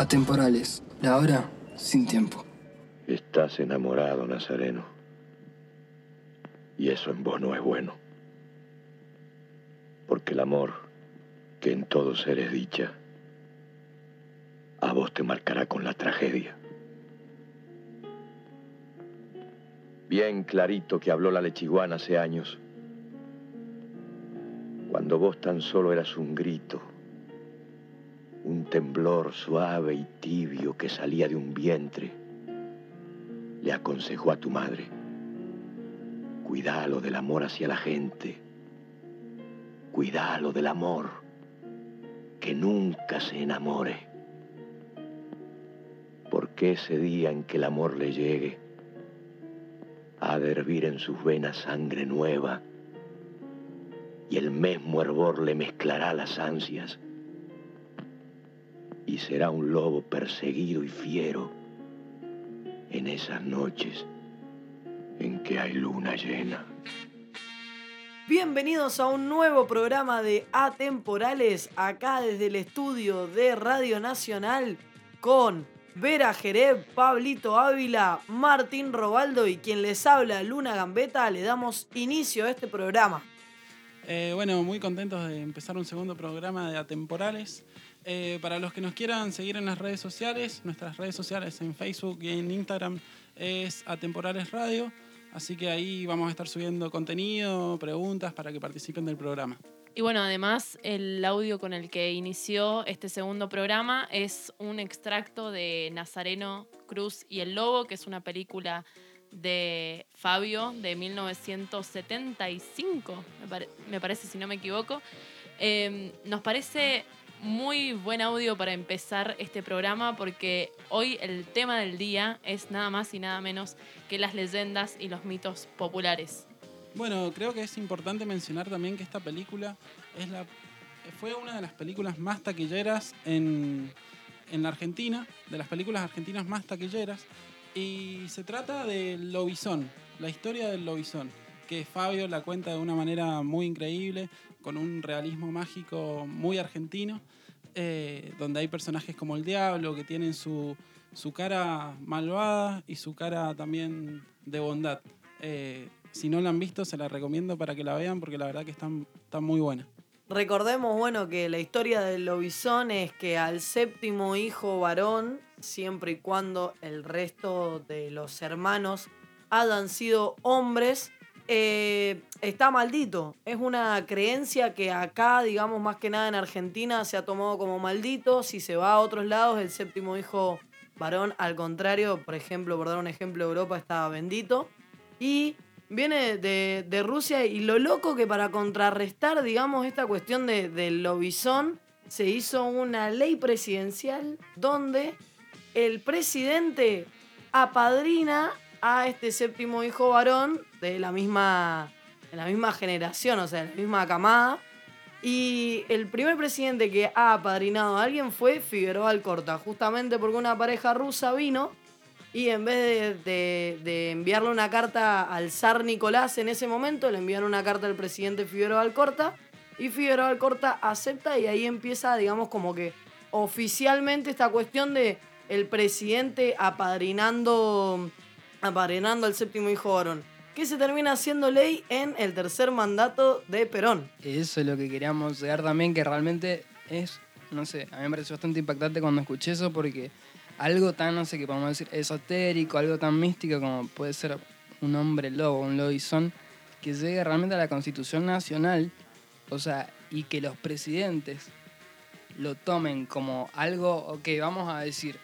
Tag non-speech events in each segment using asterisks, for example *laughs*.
Atemporales, la hora sin tiempo. Estás enamorado, Nazareno. Y eso en vos no es bueno. Porque el amor, que en todos eres dicha, a vos te marcará con la tragedia. Bien clarito que habló la lechiguana hace años, cuando vos tan solo eras un grito, un temblor suave y tibio que salía de un vientre, le aconsejó a tu madre, cuidalo del amor hacia la gente, cuidalo del amor, que nunca se enamore, porque ese día en que el amor le llegue, ha de hervir en sus venas sangre nueva, y el mismo hervor le mezclará las ansias, y será un lobo perseguido y fiero en esas noches en que hay luna llena. Bienvenidos a un nuevo programa de Atemporales, acá desde el estudio de Radio Nacional, con Vera Jerez, Pablito Ávila, Martín Robaldo y quien les habla, Luna Gambeta, le damos inicio a este programa. Eh, bueno, muy contentos de empezar un segundo programa de Atemporales. Eh, para los que nos quieran seguir en las redes sociales, nuestras redes sociales en Facebook y en Instagram es Atemporales Radio. Así que ahí vamos a estar subiendo contenido, preguntas para que participen del programa. Y bueno, además el audio con el que inició este segundo programa es un extracto de Nazareno Cruz y el Lobo, que es una película de Fabio de 1975, me, parece si no me equivoco. Em, nos parece muy buen audio para empezar este programa porque hoy el tema del día es nada más y nada menos que las leyendas y los mitos populares. Bueno, creo que es importante mencionar también que esta película es la, fue una de las películas más taquilleras en, en la Argentina, de las películas argentinas más taquilleras, y se trata del lobizón, la historia del lobizón, que Fabio la cuenta de una manera muy increíble, con un realismo mágico muy argentino, eh, donde hay personajes como el diablo que tienen su, su cara malvada y su cara también de bondad. Eh, si no la han visto, se la recomiendo para que la vean porque la verdad que están, están muy buena. Recordemos, bueno, que la historia del lobizón es que al séptimo hijo varón siempre y cuando el resto de los hermanos hayan sido hombres, eh, está maldito. Es una creencia que acá, digamos, más que nada en Argentina, se ha tomado como maldito. Si se va a otros lados, el séptimo hijo varón, al contrario, por ejemplo, por dar un ejemplo, Europa está bendito. Y viene de, Rusia y lo loco que para contrarrestar, digamos, esta cuestión de, del lobizón, se hizo una ley presidencial donde el presidente apadrina a este séptimo hijo varón de la misma, de la misma generación, o sea, de la misma camada. Y el primer presidente que ha apadrinado a alguien fue Figueroa Alcorta, justamente porque una pareja rusa vino y en vez de, de, enviarle una carta al zar Nicolás en ese momento, le envían una carta al presidente Figueroa Alcorta y Figueroa Alcorta acepta y ahí empieza, digamos, como que oficialmente esta cuestión de el presidente apadrinando, apadrinando al séptimo hijo varón, que se termina haciendo ley en el tercer mandato de Perón. Eso es lo que queríamos llegar también, que realmente es, no sé, a mí me pareció bastante impactante cuando escuché eso porque algo tan, no sé qué podemos decir, esotérico, algo tan místico como puede ser un hombre lobo, un lobizón, que llegue realmente a la Constitución Nacional, o sea, y que los presidentes lo tomen como algo, ok, vamos a decir,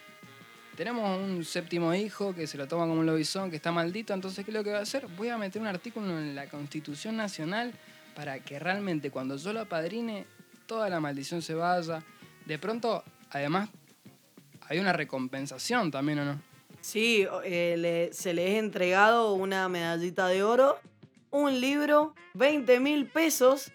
tenemos un séptimo hijo que se lo toma como un lobizón, que está maldito, entonces ¿qué es lo que va a hacer? Voy a meter un artículo en la Constitución Nacional para que realmente cuando yo lo apadrine, toda la maldición se vaya. De pronto, además, hay una recompensación también, ¿o no? Sí, eh, se le es entregado una medallita de oro, un libro, 20 mil pesos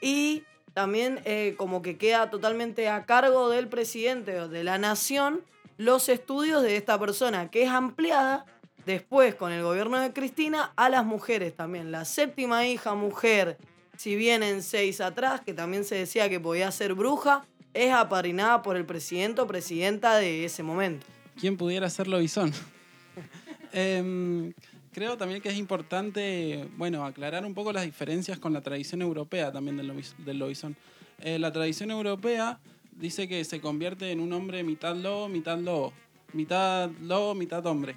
y también eh, como que queda totalmente a cargo del presidente o de la nación los estudios de esta persona, que es ampliada después con el gobierno de Cristina a las mujeres también. La séptima hija mujer, si bien en seis atrás, que también se decía que podía ser bruja, es apadrinada por el presidente o presidenta de ese momento. ¿Quién pudiera ser lobizón? *laughs* Em, creo también que es importante, bueno, aclarar un poco las diferencias con la tradición europea también del, del. Eh, la tradición europea dice que se convierte en un hombre mitad lobo, mitad lobo. Mitad lobo, mitad hombre.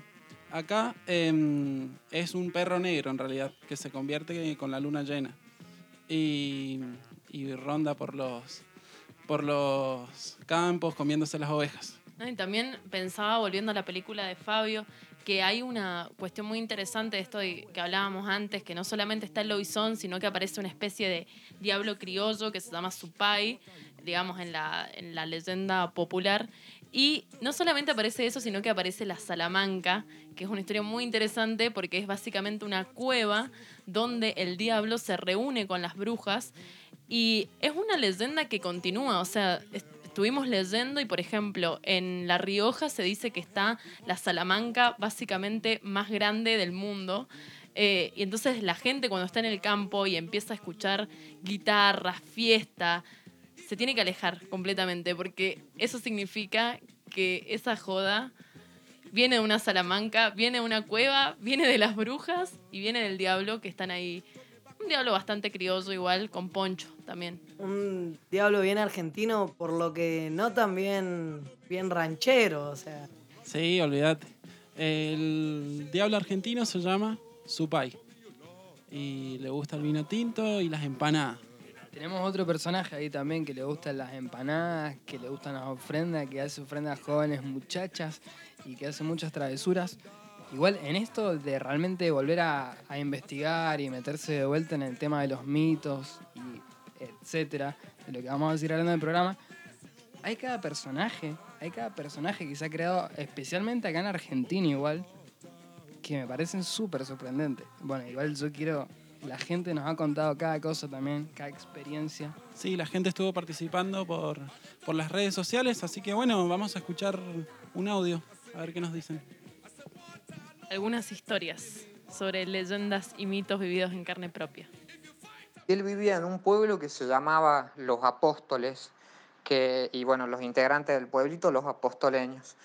Acá em, es un perro negro en realidad, que se convierte con la luna llena. Y ronda por los, por los campos comiéndose las ovejas. Y también pensaba, volviendo a la película de Fabio, que hay una cuestión muy interesante de esto que hablábamos antes, que no solamente está el lobizón, sino que aparece una especie de diablo criollo que se llama Supai, digamos, en la, en la leyenda popular. Y no solamente aparece eso, sino que aparece la Salamanca, que es una historia muy interesante porque es básicamente una cueva donde el diablo se reúne con las brujas y es una leyenda que continúa, o sea, est- estuvimos leyendo y por ejemplo en La Rioja se dice que está la Salamanca básicamente más grande del mundo. Eh, y entonces la gente cuando está en el campo y empieza a escuchar guitarras, fiesta, se tiene que alejar completamente porque eso significa que esa joda viene de una Salamanca, viene de una cueva, viene de las brujas y viene del diablo que están ahí. Un diablo bastante criollo igual, con poncho también. Un diablo bien argentino, por lo que no tan bien, bien ranchero, o sea. Sí, olvídate. El diablo argentino se llama Supay. Y le gusta el vino tinto y las empanadas. Tenemos otro personaje ahí también que le gustan las empanadas, que le gustan las ofrendas, que hace ofrendas a jóvenes muchachas y que hace muchas travesuras. Igual en esto de realmente volver a, investigar y meterse de vuelta en el tema de los mitos y etcétera, de lo que vamos a decir hablando del programa, hay cada personaje, hay cada personaje que se ha creado especialmente acá en Argentina igual, que me parecen súper sorprendentes. Bueno, igual yo quiero, la gente nos ha contado cada cosa también, cada experiencia. Sí, la gente estuvo participando por, por las redes sociales, así que bueno, vamos a escuchar un audio, a ver qué nos dicen. Algunas historias sobre leyendas y mitos vividos en carne propia. Él vivía en un pueblo que se llamaba Los Apóstoles, que, y bueno, los integrantes del pueblito, los apostoleños.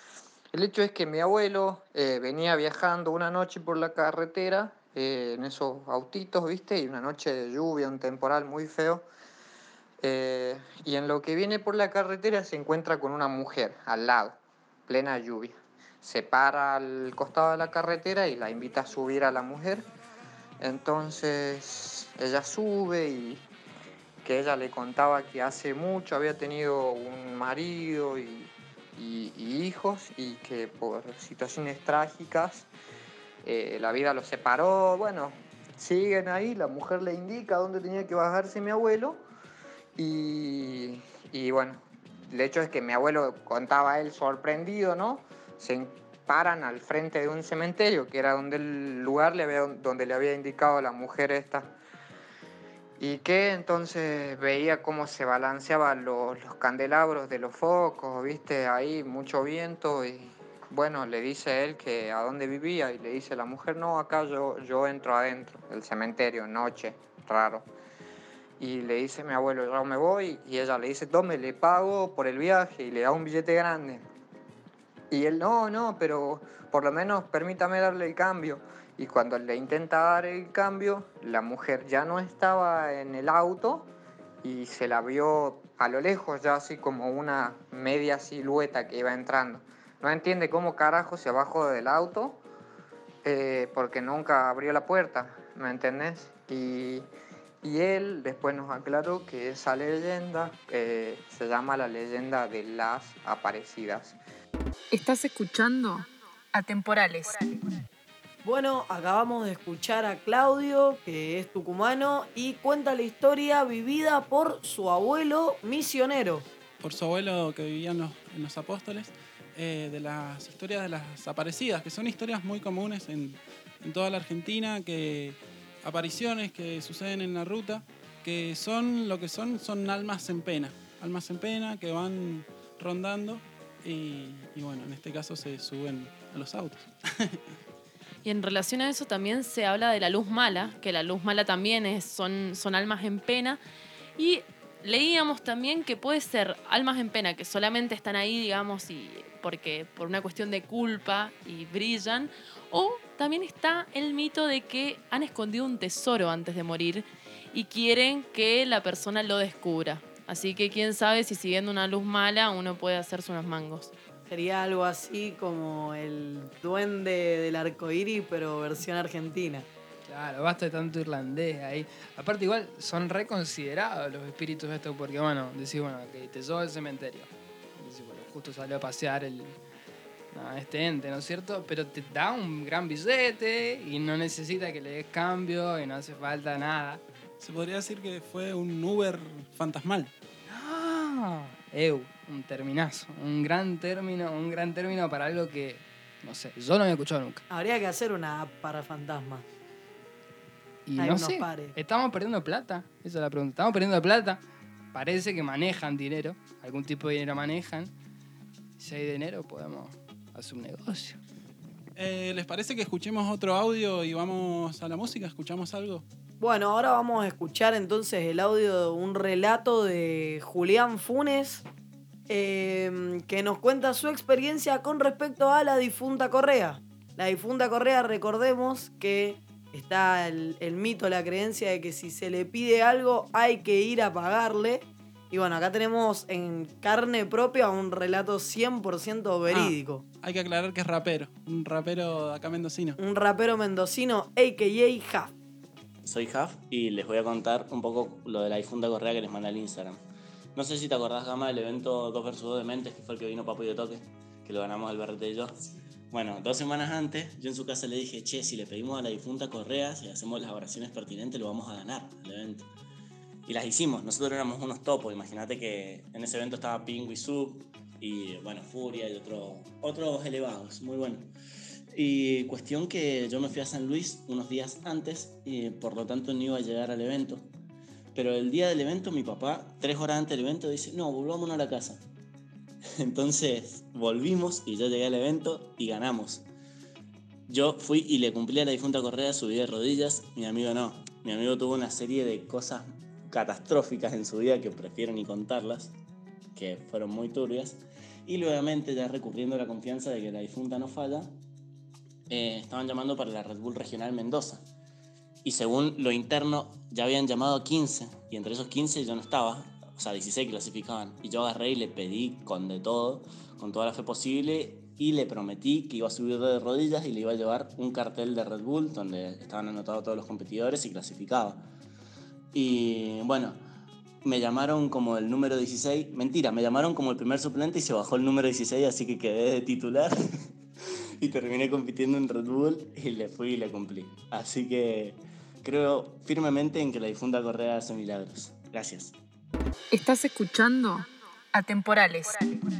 El hecho es que mi abuelo eh, venía viajando una noche por la carretera, eh, en esos autitos, ¿viste? Y una noche de lluvia, un temporal muy feo. eh, y en lo que viene por la carretera se encuentra con una mujer al lado, plena lluvia. Se para al costado de la carretera y la invita a subir a la mujer. Entonces ella sube y que ella le contaba que hace mucho había tenido un marido y, y- hijos y que por situaciones trágicas eh, la vida los separó. Bueno, siguen ahí, la mujer le indica dónde tenía que bajarse mi abuelo y, y bueno, el hecho es que mi abuelo contaba a él sorprendido, ¿no? Se paran al frente de un cementerio, que era donde el lugar le había, donde le había indicado a la mujer esta. Y que entonces veía cómo se balanceaban los, los candelabros de los focos, viste, ahí mucho viento y bueno, le dice él que a dónde vivía y le dice la mujer, no, acá yo, yo entro adentro del cementerio, noche, raro. Y le dice mi abuelo, yo me voy y ella le dice, tome, le pago por el viaje y le da un billete grande. Y él, no, no, pero por lo menos permítame darle el cambio. Y cuando le intenta dar el cambio, la mujer ya no estaba en el auto y se la vio a lo lejos, ya así como una media silueta que iba entrando. No entiende cómo carajo se bajó del auto eh, porque nunca abrió la puerta, ¿me entendés? Y, y él después nos aclaró que esa leyenda eh, se llama la leyenda de las aparecidas. Estás escuchando Atemporales. Bueno, acabamos de escuchar a Claudio, que es tucumano, y cuenta la historia vivida por su abuelo misionero. Por su abuelo que vivía en los, en los apóstoles, eh, de las historias de las aparecidas, que son historias muy comunes en, en toda la Argentina, que apariciones que suceden en la ruta, que son lo que son, son almas en pena, almas en pena que van rondando y, bueno, en este caso se suben a los autos. *laughs* Y en relación a eso también se habla de la luz mala, que la luz mala también es, son, son almas en pena. Y leíamos también que puede ser almas en pena que solamente están ahí, digamos, y porque por una cuestión de culpa y brillan, o también está el mito de que han escondido un tesoro antes de morir y quieren que la persona lo descubra. Así que quién sabe si siguiendo una luz mala uno puede hacerse unos mangos. Sería algo así como el duende del arco iris, pero versión argentina. Claro, basta de tanto irlandés ahí. Aparte, igual son reconsiderados los espíritus estos, porque bueno, decís, bueno, que te llevo al cementerio. Decís, bueno, justo salió a pasear el, no, este ente, ¿no es cierto? Pero te da un gran billete y no necesita que le des cambio y no hace falta nada. Se podría decir que fue un Uber fantasmal. Ah, eu, un terminazo, un gran término, un gran término para algo que, no sé, yo no había escuchado nunca. Habría que hacer una app para fantasmas. Y no sé, pares. estamos perdiendo plata, esa es la pregunta. Estamos perdiendo plata, parece que manejan dinero, algún tipo de dinero manejan. Si hay dinero podemos hacer un negocio. Eh, ¿Les parece que escuchemos otro audio y vamos a la música? ¿Escuchamos algo? Bueno, ahora vamos a escuchar entonces el audio de un relato de Julián Funes, eh, que nos cuenta su experiencia con respecto a la difunta Correa. La difunta Correa, recordemos que está el, el mito, la creencia de que si se le pide algo hay que ir a pagarle. Y bueno, acá tenemos en carne propia un relato 100% verídico. Hay que aclarar que es rapero, un rapero acá mendocino. Un rapero mendocino, a.k.a. Jaf. Soy Jaf y les voy a contar un poco lo de la difunta correa que les mandé al Instagram. No sé si te acordás, Gama, del evento 2 vs 2 de Mentes, que fue el que vino Papo y de Toque, que lo ganamos el Berrete y yo. Bueno, dos semanas antes, yo en su casa le dije, che, si le pedimos a la difunta Correa, si hacemos las oraciones pertinentes, lo vamos a ganar al evento. Y las hicimos, nosotros éramos unos topos, imagínate que en ese evento estaba Pingu y Sub, y bueno, Furia y otro, otros elevados, muy bueno. Y cuestión que yo me fui a San Luis unos días antes y por lo tanto no iba a llegar al evento. Pero el día del evento mi papá, tres horas antes del evento, dice, no, volvámonos a la casa. *laughs* Entonces volvimos y yo llegué al evento y ganamos. Yo fui y le cumplí a la difunta Correa, subí de rodillas, mi amigo no. Mi amigo tuvo una serie de cosas catastróficas en su vida que prefiero ni contarlas, que fueron muy turbias. Y nuevamente, ya recurriendo a la confianza de que la difunta no falla, eh, estaban llamando para la Red Bull Regional Mendoza. Y según lo interno, ya habían llamado a 15, y entre esos 15 yo no estaba, o sea, 16 clasificaban. Y yo agarré y le pedí con de todo, con toda la fe posible, y le prometí que iba a subir de rodillas y le iba a llevar un cartel de Red Bull donde estaban anotados todos los competidores y clasificaba. Y bueno, me llamaron como el número 16, mentira, me llamaron como el primer suplente y se bajó el número 16, así que quedé de titular. *laughs* y terminé compitiendo en Red Bull y le fui y le cumplí. Así que creo firmemente en que la difunta Correa hace milagros. Gracias. Estás escuchando Atemporales. Por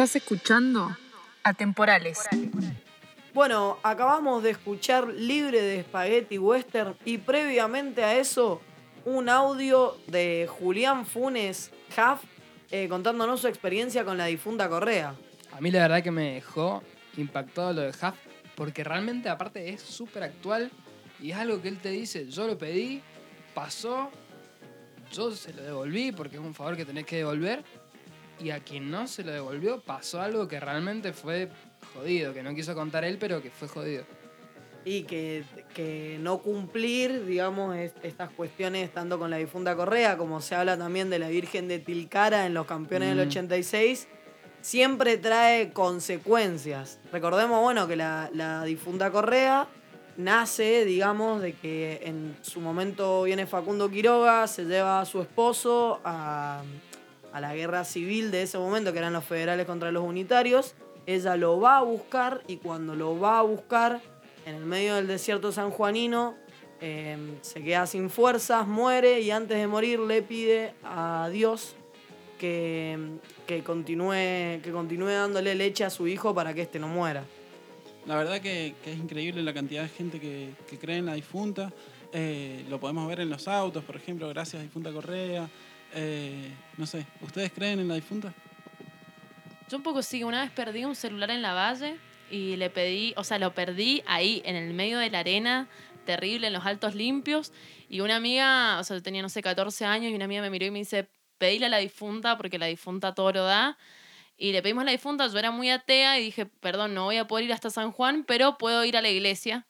Estás escuchando Atemporales. Bueno, acabamos de escuchar Libre de Spaghetti Western y previamente a eso un audio de Julián Funes Huff eh, contándonos su experiencia con la difunta Correa. A mí la verdad que me dejó impactado lo de Huff, porque realmente aparte es súper actual y es algo que él te dice, yo lo pedí, pasó, yo se lo devolví porque es un favor que tenés que devolver, y a quien no se lo devolvió pasó algo que realmente fue jodido, que no quiso contar él, pero que fue jodido. Y que, que no cumplir, digamos, es- estas cuestiones tanto con la difunta Correa, como se habla también de la Virgen de Tilcara en los campeones del Mm. 86, siempre trae consecuencias. Recordemos, bueno, que la, la difunta Correa nace, digamos, de que en su momento viene Facundo Quiroga, se lleva a su esposo a, a la guerra civil de ese momento, que eran los federales contra los unitarios. Ella lo va a buscar y cuando lo va a buscar en el medio del desierto sanjuanino, eh, se queda sin fuerzas, muere y antes de morir le pide a Dios que, que, continúe, que continúe dándole leche a su hijo para que éste no muera. La verdad que, que es increíble la cantidad de gente que, que cree en la difunta. Eh, lo podemos ver en los autos, por ejemplo, gracias a Difunta Correa. Eh, no sé, ¿ustedes creen en la difunta? Yo un poco sí, una vez perdí un celular en la valle y le pedí, o sea, lo perdí ahí en el medio de la arena, terrible, en los altos limpios. Y una amiga, o sea, yo tenía, no sé, 14 años y una amiga me miró y me dice, pedíle a la difunta porque la difunta todo lo da. Y le pedimos a la difunta, yo era muy atea y dije, perdón, no voy a poder ir hasta San Juan, pero puedo ir a la iglesia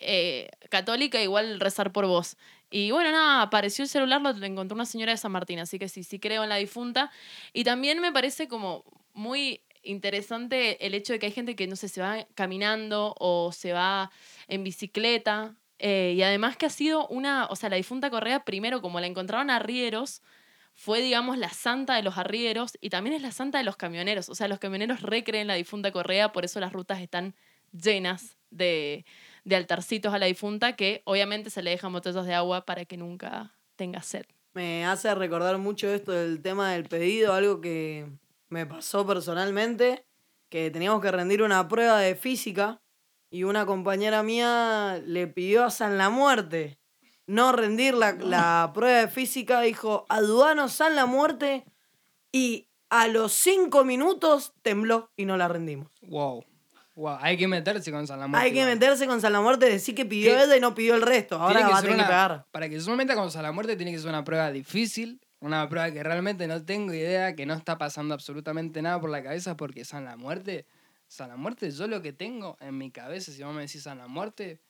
eh, católica, igual rezar por vos. Y bueno, nada, apareció el celular, lo, encontró una señora de San Martín, así que sí, sí creo en la difunta. Y también me parece como muy interesante el hecho de que hay gente que, no sé, se va caminando o se va en bicicleta. eh, y además que ha sido una, o sea, la difunta Correa, primero como la encontraron arrieros, fue, digamos, la santa de los arrieros y también es la santa de los camioneros. O sea, los camioneros recreen la difunta Correa, por eso las rutas están llenas de, de altarcitos a la difunta, que obviamente se le dejan botellas de agua para que nunca tenga sed. Me hace recordar mucho esto del tema del pedido, algo que me pasó personalmente, que teníamos que rendir una prueba de física y una compañera mía le pidió a San la Muerte no rendir la, la prueba de física, dijo, aduano San la Muerte y a los cinco minutos tembló y no la rendimos. Wow. Wow. Hay que meterse con San la Muerte. Hay que igual. meterse con San la Muerte, decir que pidió ¿Qué? ella y no pidió el resto. Ahora va a tener que pegar. Para que yo me meta con San la Muerte tiene que ser una prueba difícil, una prueba que realmente no tengo idea, que no está pasando absolutamente nada por la cabeza, porque San la Muerte, San la Muerte, yo lo que tengo en mi cabeza, si vos me decís San la Muerte,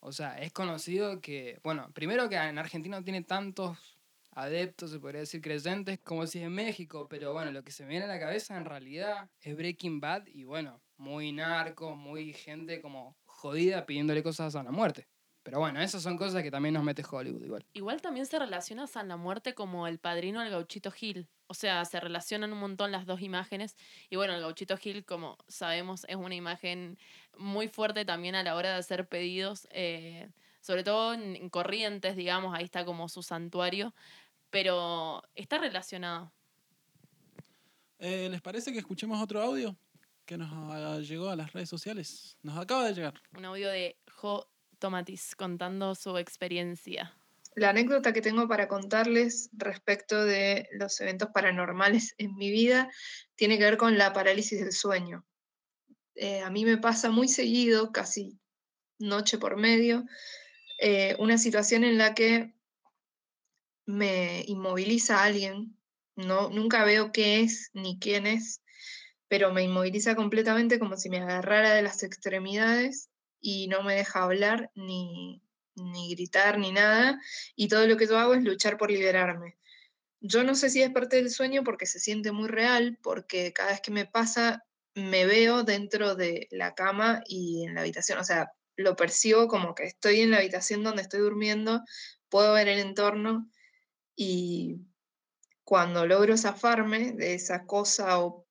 o sea, es conocido que, bueno, primero que en Argentina no tiene tantos adeptos, se podría decir creyentes, como si en México, pero bueno, lo que se me viene a la cabeza en realidad es Breaking Bad y bueno, muy narcos, muy gente como jodida pidiéndole cosas a San la Muerte. Pero bueno, esas son cosas que también nos mete Hollywood igual. Igual también se relaciona a San la Muerte como el padrino del gauchito Gil. O sea, se relacionan un montón las dos imágenes. Y bueno, el gauchito Gil, como sabemos, es una imagen muy fuerte también a la hora de hacer pedidos. eh, sobre todo en, en Corrientes, digamos, ahí está como su santuario. Pero está relacionado. Eh, ¿Les parece que escuchemos otro audio que nos llegó a las redes sociales? Nos acaba de llegar. Un audio de Jo Tomatis contando su experiencia. La anécdota que tengo para contarles respecto de los eventos paranormales en mi vida tiene que ver con la parálisis del sueño. Eh, a mí me pasa muy seguido, casi noche por medio, eh, una situación en la que me inmoviliza alguien. No, nunca veo qué es ni quién es, pero me inmoviliza completamente como si me agarrara de las extremidades y no me deja hablar ni, ni gritar ni nada, y todo lo que yo hago es luchar por liberarme. Yo no sé si es parte del sueño porque se siente muy real, porque cada vez que me pasa me veo dentro de la cama y en la habitación, o sea, lo percibo como que estoy en la habitación donde estoy durmiendo, puedo ver el entorno y cuando logro zafarme de esa cosa o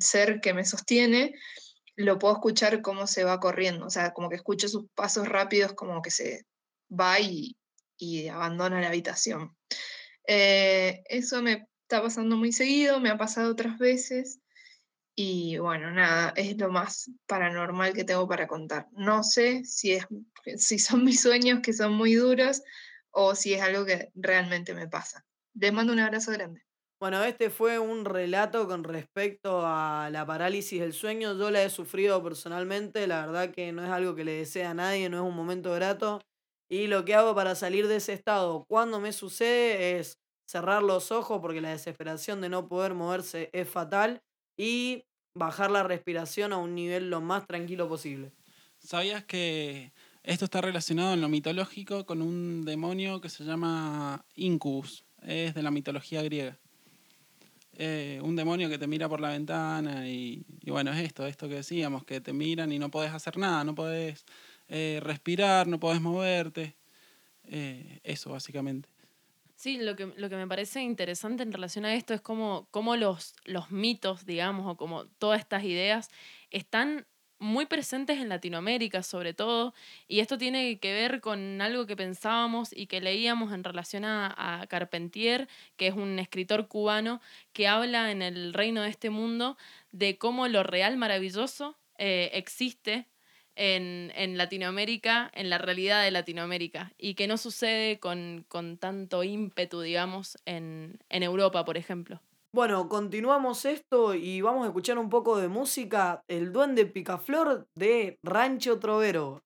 ser que me sostiene, lo puedo escuchar cómo se va corriendo, o sea, como que escucho sus pasos rápidos, como que se va y, abandona la habitación. Eh, eso me está pasando muy seguido, me ha pasado otras veces Y bueno, nada, es lo más paranormal que tengo para contar. No sé si, es, *laughs* si son mis sueños que son muy duros o si es algo que realmente me pasa. Les mando un abrazo grande. Bueno, este fue un relato con respecto a la parálisis del sueño. Yo la he sufrido personalmente, la verdad que no es algo que le desea a nadie, no es un momento grato. Y lo que hago para salir de ese estado cuando me sucede es cerrar los ojos porque la desesperación de no poder moverse es fatal y bajar la respiración a un nivel lo más tranquilo posible. ¿Sabías que esto está relacionado en lo mitológico con un demonio que se llama Incubus? Es de la mitología griega. Eh, un demonio que te mira por la ventana y, bueno, es esto, esto que decíamos, que te miran y no podés hacer nada, no podés eh, respirar, no podés moverte. Eh, eso, básicamente. Sí, lo que, lo que me parece interesante en relación a esto es cómo, cómo los, los mitos, digamos, o como todas estas ideas están muy presentes en Latinoamérica sobre todo, y esto tiene que ver con algo que pensábamos y que leíamos en relación a, Carpentier, que es un escritor cubano que habla en el reino de este mundo de cómo lo real maravilloso eh, existe en, en, Latinoamérica, en la realidad de Latinoamérica, y que no sucede con, con tanto ímpetu, digamos, en, en Europa, por ejemplo. Bueno, continuamos esto y vamos a escuchar un poco de música. El Duende Picaflor de Rancho Trovero.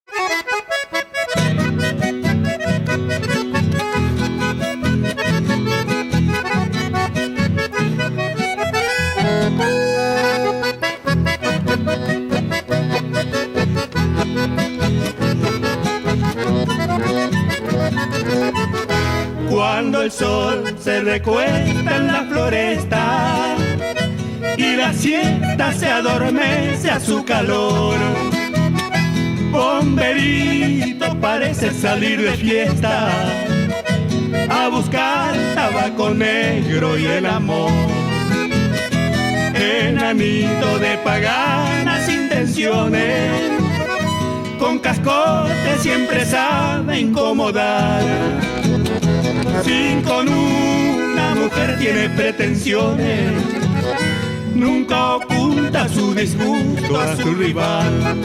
Cuando el sol se recuesta en la floresta y la siesta se adormece a su calor. Bomberito parece salir de fiesta a buscar tabaco negro y el amor. Enanito de paganas intenciones, con cascote siempre sabe incomodar si con una mujer tiene pretensiones, nunca oculta su disgusto a su rival.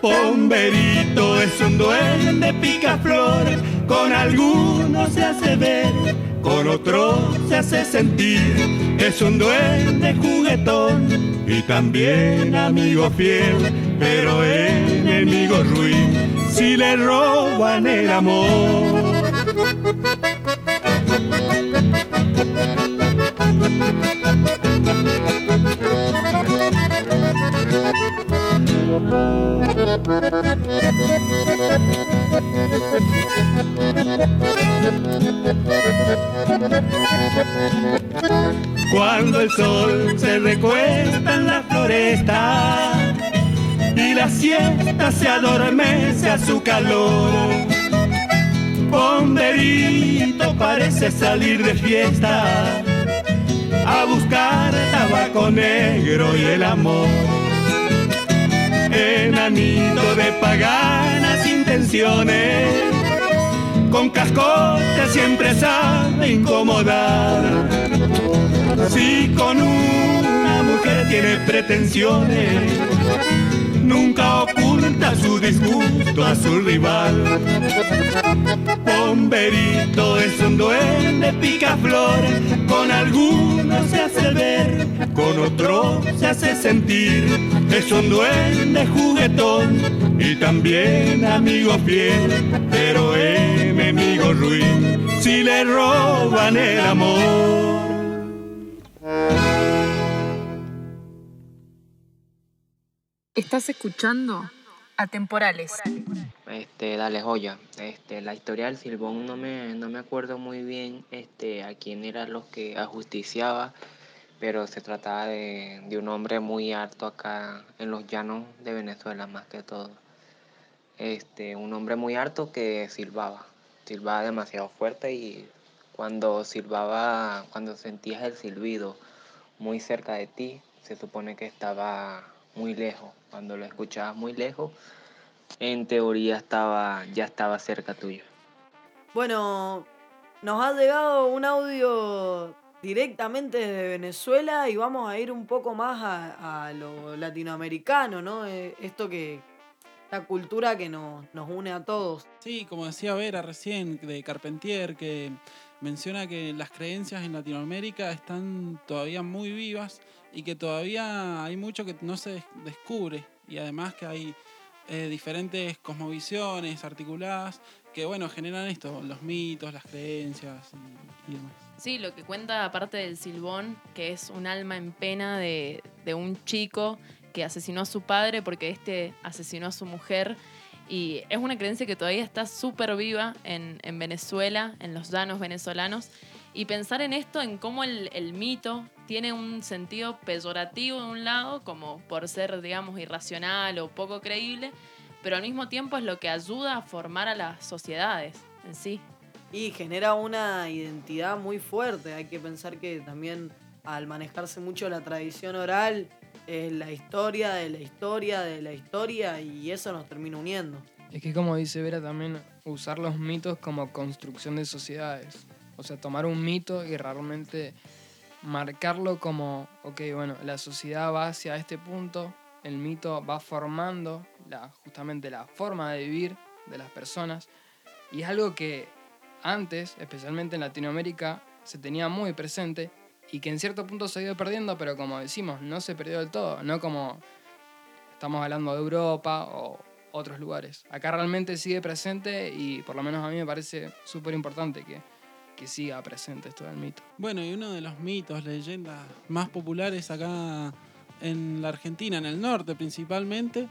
Pomberito es un duende picaflor, con algunos se hace ver, con otros se hace sentir. Es un duende juguetón y también amigo fiel, pero enemigo ruin si le roban el amor. Cuando el sol se recuesta en la floresta y la siesta se adormece a su calor. Ponderito parece salir de fiesta a buscar tabaco negro y el amor. Enanito de paganas intenciones, con cascote siempre sabe incomodar. Si con una mujer tiene pretensiones, nunca oculta su disgusto a su rival. Bomberito es un duende picaflor, con algunos se hace ver, con otros se hace sentir. Es un duende juguetón y también amigo fiel, pero enemigo ruin si le roban el amor. Estás escuchando Atemporales. Este, dale joya. Este, la historia del Silbón no me, no me acuerdo muy bien este, a quién eran los que ajusticiaba, pero se trataba de, de un hombre muy alto acá en los llanos de Venezuela más que todo. Este, un hombre muy alto que silbaba, silbaba demasiado fuerte y cuando silbaba, cuando sentías el silbido muy cerca de ti, se supone que estaba muy lejos. Cuando lo escuchabas muy lejos, en teoría estaba, ya estaba cerca tuyo. Bueno, nos ha llegado un audio directamente desde Venezuela y vamos a ir un poco más a, a lo latinoamericano, ¿no? Eh, Esto que, esta cultura que nos, nos une a todos. Sí, como decía Vera recién, de Carpentier, que menciona que las creencias en Latinoamérica están todavía muy vivas y que todavía hay mucho que no se des- descubre y además que hay eh, diferentes cosmovisiones articuladas que, bueno, generan esto, los mitos, las creencias y, y demás. Sí, lo que cuenta aparte del Silbón, que es un alma en pena de, de un chico que asesinó a su padre porque este asesinó a su mujer. Y es una creencia que todavía está súper viva en, en Venezuela, en los llanos venezolanos. Y pensar en esto, en cómo el, el mito tiene un sentido peyorativo de un lado, como por ser, digamos, irracional o poco creíble, pero al mismo tiempo es lo que ayuda a formar a las sociedades en sí. Y genera una identidad muy fuerte. Hay que pensar que también al manejarse mucho la tradición oral, es la historia de la historia de la historia y eso nos termina uniendo. Es que como dice Vera también, usar los mitos como construcción de sociedades. O sea, tomar un mito y realmente marcarlo como, ok, bueno, la sociedad va hacia este punto, el mito va formando la, justamente la forma de vivir de las personas. Y es algo que antes, especialmente en Latinoamérica, se tenía muy presente y que en cierto punto se ha ido perdiendo, pero como decimos, no se perdió del todo, no como estamos hablando de Europa o otros lugares. Acá realmente sigue presente y por lo menos a mí me parece súper importante que, que siga presente esto del mito. Bueno, y uno de los mitos, leyendas más populares acá en la Argentina, en el norte principalmente,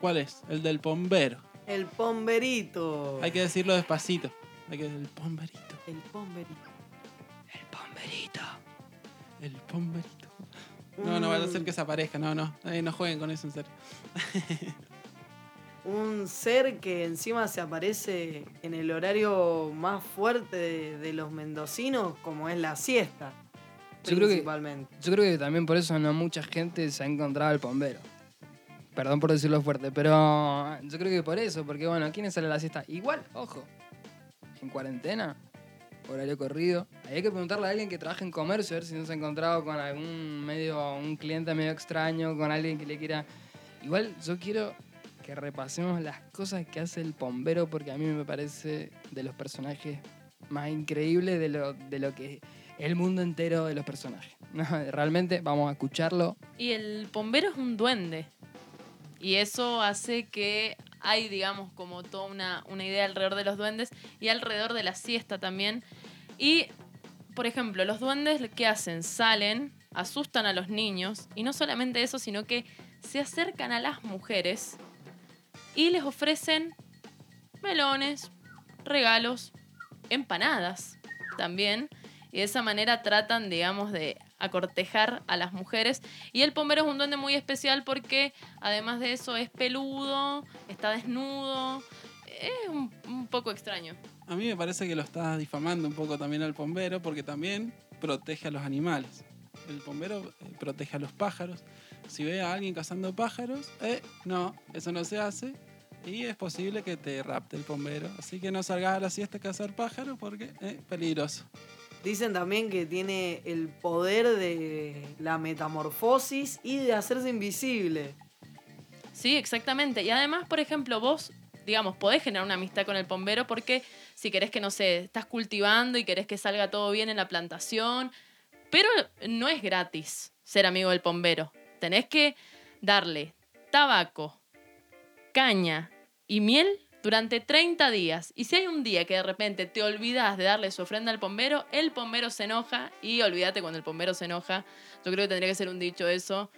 ¿cuál es? El del pombero. El pomberito. Hay que decirlo despacito. Hay que el pomberito. El pomberito. Pomberito. El pomberito. No, no vaya a ser que se aparezca, no, no. Eh, no jueguen con eso en serio. *laughs* Un ser que encima se aparece en el horario más fuerte de, de los mendocinos, como es la siesta. Yo creo, que, Principalmente. yo creo que también por eso no mucha gente se ha encontrado al pombero. Perdón por decirlo fuerte, pero yo creo que por eso, porque bueno, ¿quiénes sale a la siesta? Igual, ojo, en cuarentena, horario corrido, hay que preguntarle a alguien que trabaja en comercio, a ver si no se ha encontrado con algún medio, un cliente medio extraño, con alguien que le quiera... Igual yo quiero que repasemos las cosas que hace el pombero, porque a mí me parece de los personajes más increíbles de lo, de lo que el mundo entero de los personajes. *laughs* Realmente vamos a escucharlo. Y el bombero es un duende. Y eso hace que hay, digamos, como toda una, una idea alrededor de los duendes y alrededor de la siesta también. Y, por ejemplo, los duendes, ¿qué hacen? Salen, asustan a los niños. Y no solamente eso, sino que se acercan a las mujeres y les ofrecen melones, regalos, empanadas también. Y de esa manera tratan, digamos, de acortejar a las mujeres. Y el pombero es un duende muy especial porque, además de eso, es peludo, está desnudo. Es un, poco extraño. A mí me parece que lo estás difamando un poco también al pombero porque también protege a los animales. El pombero eh, protege a los pájaros. Si ve a alguien cazando pájaros, eh, no, eso no se hace. Y es posible que te rapte el pombero. Así que no salgas a la siesta a cazar pájaros porque es peligroso. Dicen también que tiene el poder de la metamorfosis y de hacerse invisible. Sí, exactamente. Y además, por ejemplo, vos, digamos, podés generar una amistad con el pombero porque si querés que, no sé, estás cultivando y querés que salga todo bien en la plantación, pero no es gratis ser amigo del pombero. Tenés que darle tabaco, caña y miel durante 30 días. Y si hay un día que de repente te olvidas de darle su ofrenda al pombero, el pombero se enoja y olvídate cuando el pombero se enoja. Yo creo que tendría que ser un dicho eso.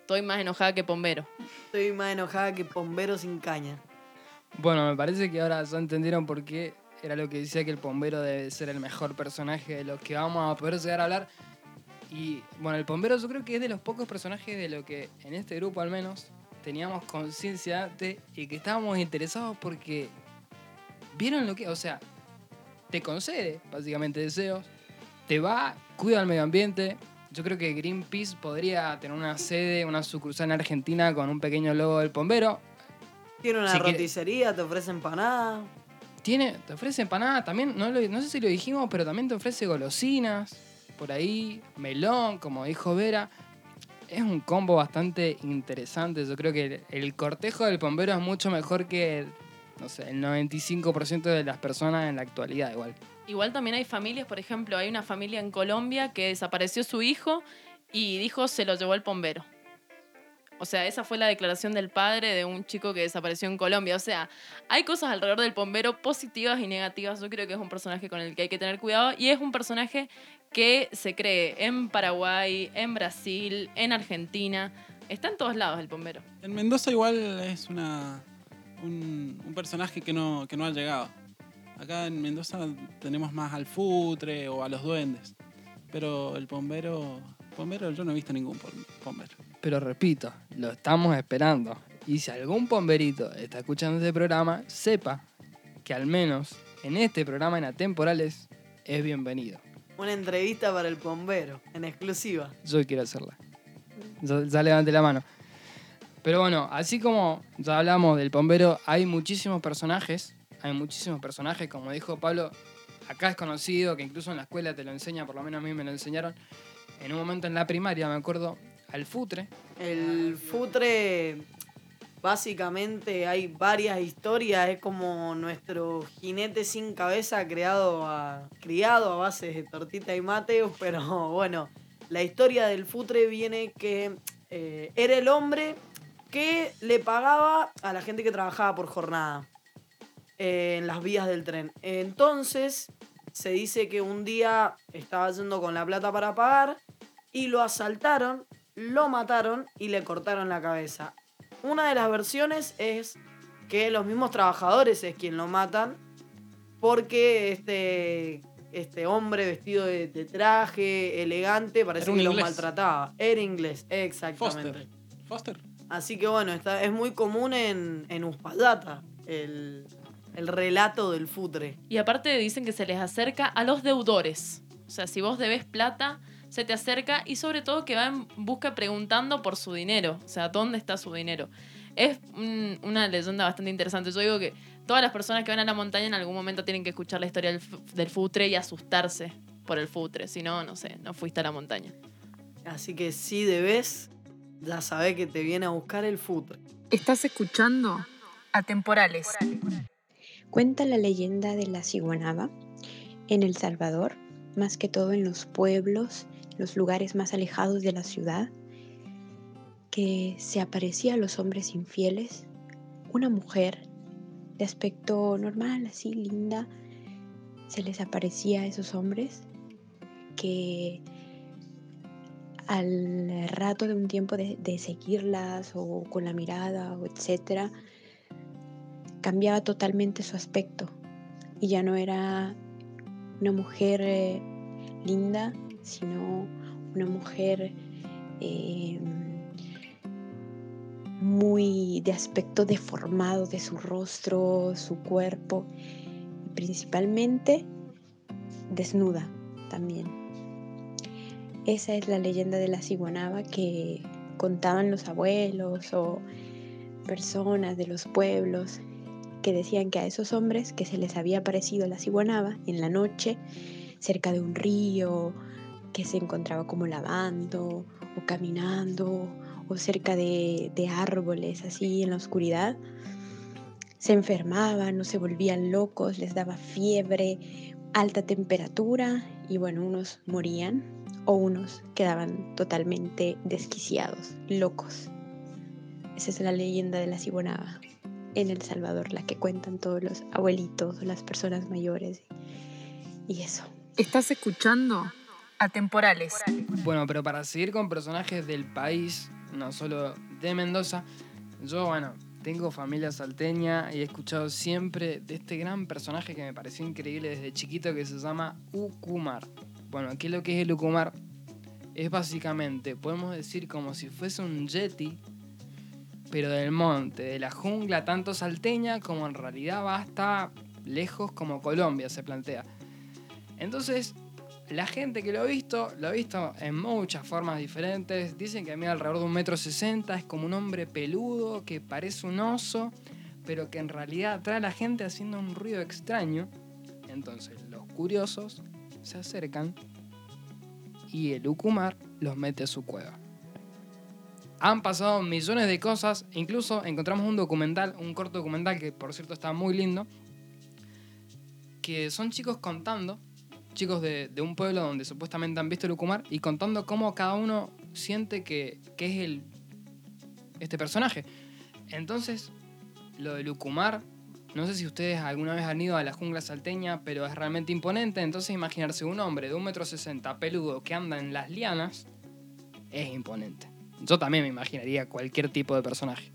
Estoy más enojada que pombero. Estoy más enojada que pombero sin caña. Bueno, me parece que ahora ya entendieron por qué era lo que decía que el pombero debe ser el mejor personaje de los que vamos a poder llegar a hablar. Y bueno, el pombero yo creo que es de los pocos personajes de lo que en este grupo al menos teníamos conciencia de y que estábamos interesados porque vieron lo que, o sea, te concede básicamente deseos, te va, cuida el medio ambiente. Yo creo que Greenpeace podría tener una sede, una sucursal en Argentina con un pequeño logo del pombero. Tiene una Si que- roticería, te ofrece empanada. Tiene, te ofrece empanadas también, no, lo- no sé si lo dijimos, pero también te ofrece golosinas. por ahí, melón, como dijo Vera. Es un combo bastante interesante. Yo creo que el cortejo del bombero es mucho mejor que, no sé, el 95% de las personas en la actualidad igual. Igual también hay familias, por ejemplo, hay una familia en Colombia que desapareció su hijo y dijo se lo llevó el bombero. O sea, esa fue la declaración del padre de un chico que desapareció en Colombia. O sea, hay cosas alrededor del bombero positivas y negativas. Yo creo que es un personaje con el que hay que tener cuidado y es un personaje que se cree en Paraguay, en Brasil, en Argentina. Está en todos lados el bombero. En Mendoza igual es una un, un personaje que no, que no ha llegado. Acá en Mendoza tenemos más al futre o a los duendes. Pero el bombero, bombero yo no he visto ningún bombero. Pero repito, lo estamos esperando. Y si algún pomberito está escuchando este programa, sepa que al menos en este programa en Atemporales es bienvenido. Una entrevista para el bombero, en exclusiva. Yo quiero hacerla. Ya, ya levante la mano. Pero bueno, así como ya hablamos del bombero, hay muchísimos personajes. Hay muchísimos personajes, como dijo Pablo. Acá es conocido, que incluso en la escuela te lo enseñan, por lo menos a mí me lo enseñaron. En un momento en la primaria, me acuerdo, al futre. El futre, básicamente hay varias historias, es como nuestro jinete sin cabeza creado a, criado a base de tortita y mate, *laughs* pero bueno, la historia del futre viene que eh, era el hombre que le pagaba a la gente que trabajaba por jornada eh, en las vías del tren. Entonces, se dice que un día estaba yendo con la plata para pagar y lo asaltaron, lo mataron y le cortaron la cabeza. Una de las versiones es que los mismos trabajadores es quien lo matan porque este, este hombre vestido de, de traje, elegante, parece que los maltrataba. Era inglés, exactamente. Foster. Foster. Así que bueno, está, es muy común en, en Uspallata el, el relato del futre. Y aparte dicen que se les acerca a los deudores. O sea, si vos debes plata, se te acerca y sobre todo que va en busca preguntando por su dinero. O sea, ¿dónde está su dinero? Es un- una leyenda bastante interesante. Yo digo que todas las personas que van a la montaña en algún momento tienen que escuchar la historia del, del futre y asustarse por el futre. Si no, no sé, no fuiste a la montaña. Así que si debes, ya sabés que te viene a buscar el futre. Estás escuchando Atemporales. Cuenta la leyenda de la ciguanaba en El Salvador, más que todo en los pueblos, los lugares más alejados de la ciudad, que se aparecía a los hombres infieles una mujer de aspecto normal, así linda, se les aparecía a esos hombres que al rato de un tiempo de, de seguirlas o con la mirada o etcétera, cambiaba totalmente su aspecto. Y ya no era una mujer eh, linda, sino una mujer eh, muy de aspecto deformado de su rostro, su cuerpo, y principalmente desnuda también. Esa es la leyenda de la ciguanaba que contaban los abuelos o personas de los pueblos que decían que a esos hombres que se les había aparecido la ciguanaba en la noche cerca de un río que se encontraba como lavando o caminando o cerca de, de árboles así en la oscuridad se enfermaban o se volvían locos, les daba fiebre, alta temperatura y bueno, unos morían o unos quedaban totalmente desquiciados, locos. Esa es la leyenda de la cibonaba en El Salvador, la que cuentan todos los abuelitos las personas mayores y eso. Estás escuchando Atemporales. Bueno, pero para seguir con personajes del país, no solo de Mendoza, yo, bueno, tengo familia salteña y he escuchado siempre de este gran personaje que me pareció increíble desde chiquito que se llama Ucumar. Bueno, ¿qué es lo que es el Ucumar? Es básicamente, podemos decir como si fuese un yeti, pero del monte, de la jungla, tanto salteña como en realidad va hasta lejos como Colombia, se plantea. Entonces, la gente que lo ha visto, lo ha visto en muchas formas diferentes. Dicen que mide alrededor de un metro sesenta, es como un hombre peludo que parece un oso, pero que en realidad atrae a la gente haciendo un ruido extraño. Entonces los curiosos se acercan y el Ukumar los mete a su cueva. Han pasado millones de cosas, incluso encontramos un documental, un corto documental que por cierto está muy lindo, que son chicos contando, chicos de, de un pueblo donde supuestamente han visto el Ukumar, y contando cómo cada uno siente que, que es el, este personaje. Entonces, lo del Ukumar, no sé si ustedes alguna vez han ido a la jungla salteña, pero es realmente imponente. Entonces, imaginarse un hombre de un metro sesenta peludo que anda en las lianas es imponente. Yo también me imaginaría cualquier tipo de personaje.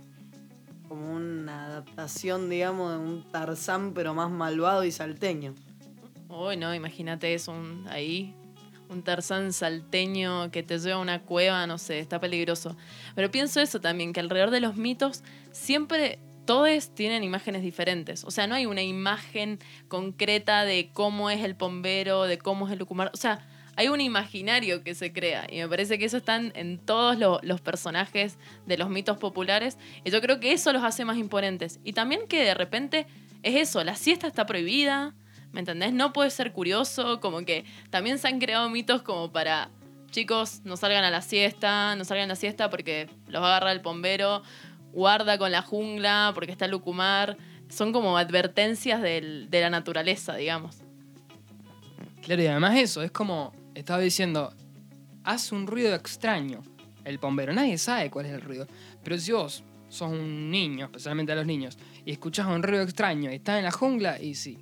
Como una adaptación, digamos, de un Tarzán, pero más malvado y salteño. Uy, no, imagínate eso un, ahí. Un Tarzán salteño que te lleva a una cueva, no sé, está peligroso. Pero pienso eso también, que alrededor de los mitos siempre todos tienen imágenes diferentes. O sea, no hay una imagen concreta de cómo es el pombero, de cómo es el lucumar. O sea, hay un imaginario que se crea. Y me parece que eso está en todos lo- los personajes de los mitos populares. Y yo creo que eso los hace más imponentes. Y también que de repente es eso, la siesta está prohibida. ¿Me entendés? No puede ser curioso, como que también se han creado mitos como para chicos, no salgan a la siesta, no salgan a la siesta porque los va a agarrar el pombero, guarda con la jungla porque está el lucumar. Son como advertencias del- de la naturaleza, digamos. Claro, y además eso, es como estaba diciendo, hace un ruido extraño el bombero. Nadie sabe cuál es el ruido. Pero si vos sos un niño, especialmente a los niños, y escuchás un ruido extraño y estás en la jungla, y sí.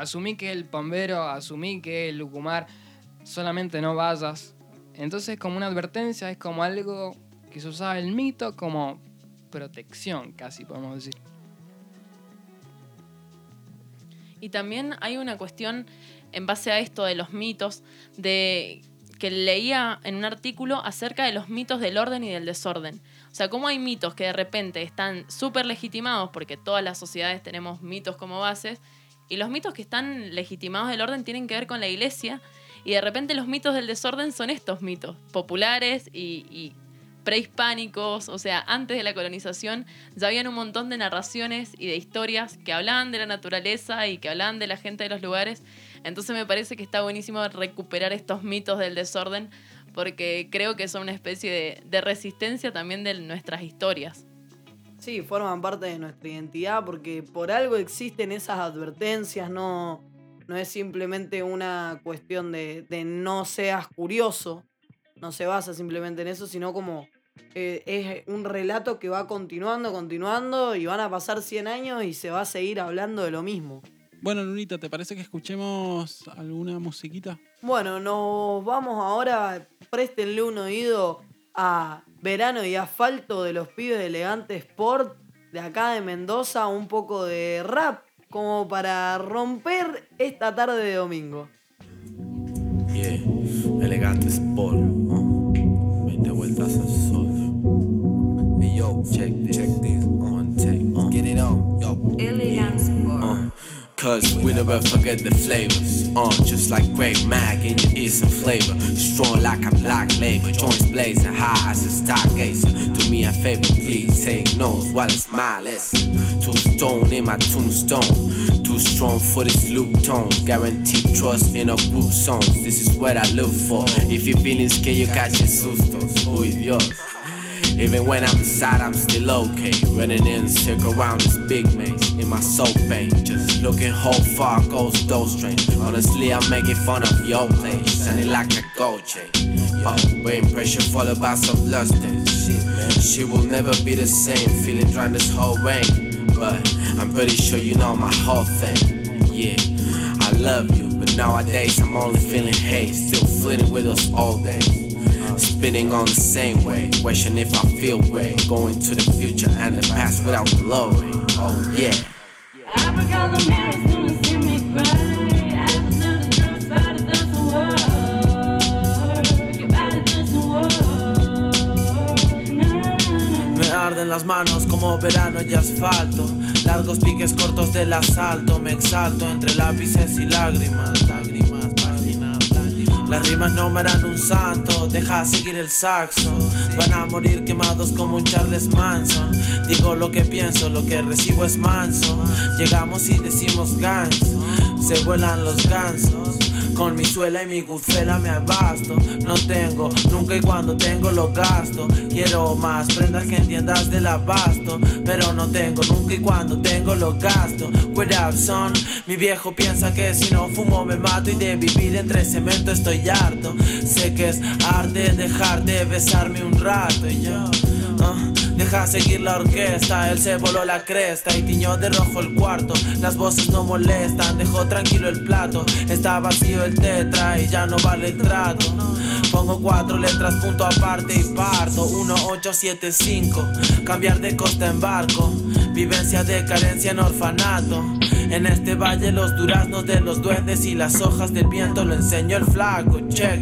Asumí que el bombero, asumí que el lucumar, solamente no vayas. Entonces, como una advertencia, es como algo que se usaba el mito como protección, casi podemos decir. Y también hay una cuestión en base a esto de los mitos, de que leía en un artículo acerca de los mitos del orden y del desorden. O sea, cómo hay mitos que de repente están súper legitimados, porque todas las sociedades tenemos mitos como bases, y los mitos que están legitimados del orden tienen que ver con la iglesia, y de repente los mitos del desorden son estos mitos, populares y, prehispánicos, o sea, antes de la colonización ya habían un montón de narraciones y de historias que hablaban de la naturaleza y que hablaban de la gente de los lugares. Entonces me parece que está buenísimo recuperar estos mitos del desorden porque creo que son una especie de resistencia también de nuestras historias. Sí, forman parte de nuestra identidad porque por algo existen esas advertencias, no, no es simplemente una cuestión de, de no seas curioso, no se basa simplemente en eso, sino como eh, es un relato que va continuando, continuando y van a pasar 100 años y se va a seguir hablando de lo mismo. Bueno, Lunita, ¿te parece que escuchemos alguna musiquita? Bueno, nos vamos ahora, préstenle un oído a Verano y Asfalto de los pibes de Elegante Sport de acá de Mendoza, un poco de rap como para romper esta tarde de domingo. Yeah, elegante sport. uh, 20 vueltas al sol. Hey yo, check this. Check this. On take. Uh, Get it on. Yo. Elegant sport. Uh, Cause we never forget the flavors. Uh, just like Great Mag in your ears and flavor. Strong like a black labor. Joints blazing high as a stargazer. Do me a favor, please take notes while it's my lesson. Two stone in my tombstone. Too strong for this loop tone. Guaranteed trust in a group songs. This is what I look for. If you're feeling scared, you got your sustos. Uy, Dios. Even when I'm sad, I'm still okay. Running in circle around this big maze in my soul pain. Just looking how far goes those trains. Honestly, I'm making fun of your place. Sounding like a gold chain. Oh, brain pressure followed by some lust. She will never be the same. Feeling dry this whole way. But I'm pretty sure you know my whole thing. Yeah, I love you. But nowadays I'm only feeling hate. Still flirting with us all days. Spinning on the same way, question if I feel great. Going to the future and the past without glory. Oh yeah. Me arden las manos como verano y asfalto. Largos piques cortos del asalto. Me exalto entre lápices y lágrimas. Lágrimas. Las rimas no me harán un santo. Deja seguir el saxo. Van a morir quemados como un Charles Manson. Digo lo que pienso, lo que recibo es manso. Llegamos y decimos ganso. Se vuelan los gansos. Con mi suela y mi guzela me abasto. No tengo, nunca y cuando tengo lo gasto. Quiero más prendas que entiendas del abasto. Pero no tengo, nunca y cuando tengo lo gasto. Without son, mi viejo piensa que si no fumo me mato. Y de vivir entre cemento estoy harto. Sé que es arte dejar de besarme un rato. Y yo. ah, Deja seguir la orquesta, él se voló la cresta y tiñó de rojo el cuarto. Las voces no molestan, dejó tranquilo el plato. Está vacío el tetra y ya no vale el trato. Pongo cuatro letras, punto aparte y parto. 1875, cambiar de costa en barco. Vivencia de carencia en orfanato. En este valle los duraznos de los duendes y las hojas del viento lo enseñó el flaco. Check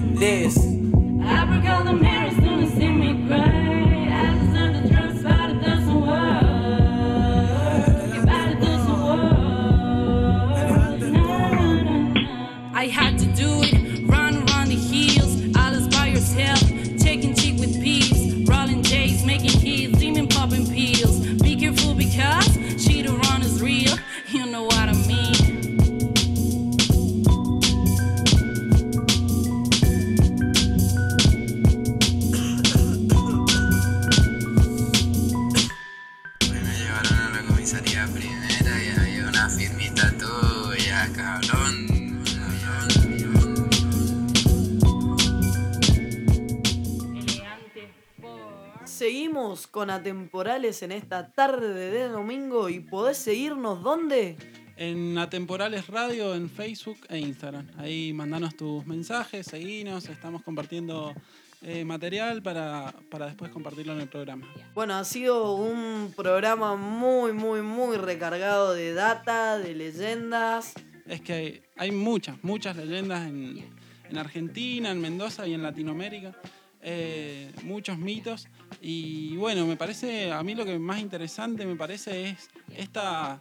con atemporales en esta tarde de domingo y podés seguirnos ¿dónde? En Atemporales Radio, en Facebook e Instagram. Ahí mandanos tus mensajes, seguinos, estamos compartiendo eh, material para, para después compartirlo en el programa. Bueno, ha sido un programa muy, muy, muy recargado de data, de leyendas. Es que hay, hay muchas, muchas leyendas en, en Argentina, en Mendoza y en Latinoamérica. eh, muchos mitos. Y bueno, me parece, a mí lo que más interesante me parece es esta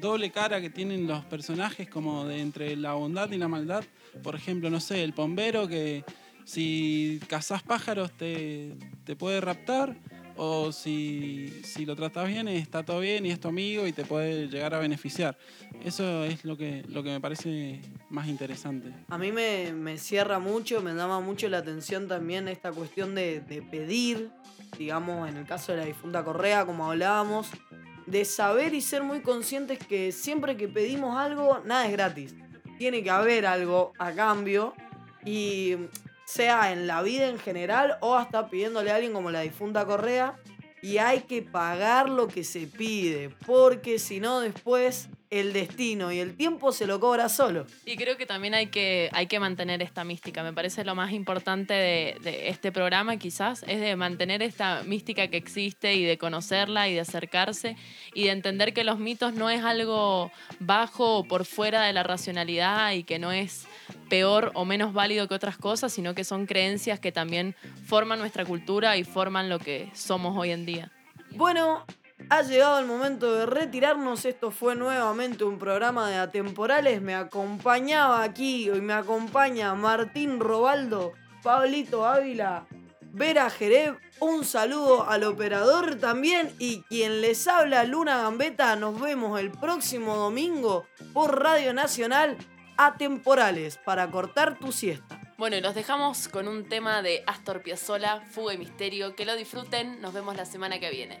doble cara que tienen los personajes como de entre la bondad y la maldad. Por ejemplo, no sé, el bombero que si cazás pájaros te, te puede raptar. O si, si lo tratas bien, está todo bien y es tu amigo y te puede llegar a beneficiar. Eso es lo que, lo que me parece más interesante. A mí me, me cierra mucho, me llama mucho la atención también esta cuestión de, de pedir, digamos, en el caso de la difunta Correa, como hablábamos, de saber y ser muy conscientes que siempre que pedimos algo, nada es gratis. Tiene que haber algo a cambio y sea en la vida en general o hasta pidiéndole a alguien como la difunta Correa y hay que pagar lo que se pide, porque si no después el destino y el tiempo se lo cobra solo. Y creo que también hay que, hay que mantener esta mística. Me parece lo más importante de, de este programa quizás es de mantener esta mística que existe y de conocerla y de acercarse y de entender que los mitos no es algo bajo o por fuera de la racionalidad y que no es peor o menos válido que otras cosas, sino que son creencias que también forman nuestra cultura y forman lo que somos hoy en día. Bueno, ha llegado el momento de retirarnos. Esto fue nuevamente un programa de atemporales. Me acompañaba aquí y me acompaña Martín Robaldo, Pablito Ávila, Vera Jerez. Un saludo al operador también y quien les habla, Luna Gambeta. Nos vemos el próximo domingo por Radio Nacional Atemporales para cortar tu siesta. Bueno, y los dejamos con un tema de Astor Piazzolla, Fuga y Misterio. Que lo disfruten. Nos vemos la semana que viene.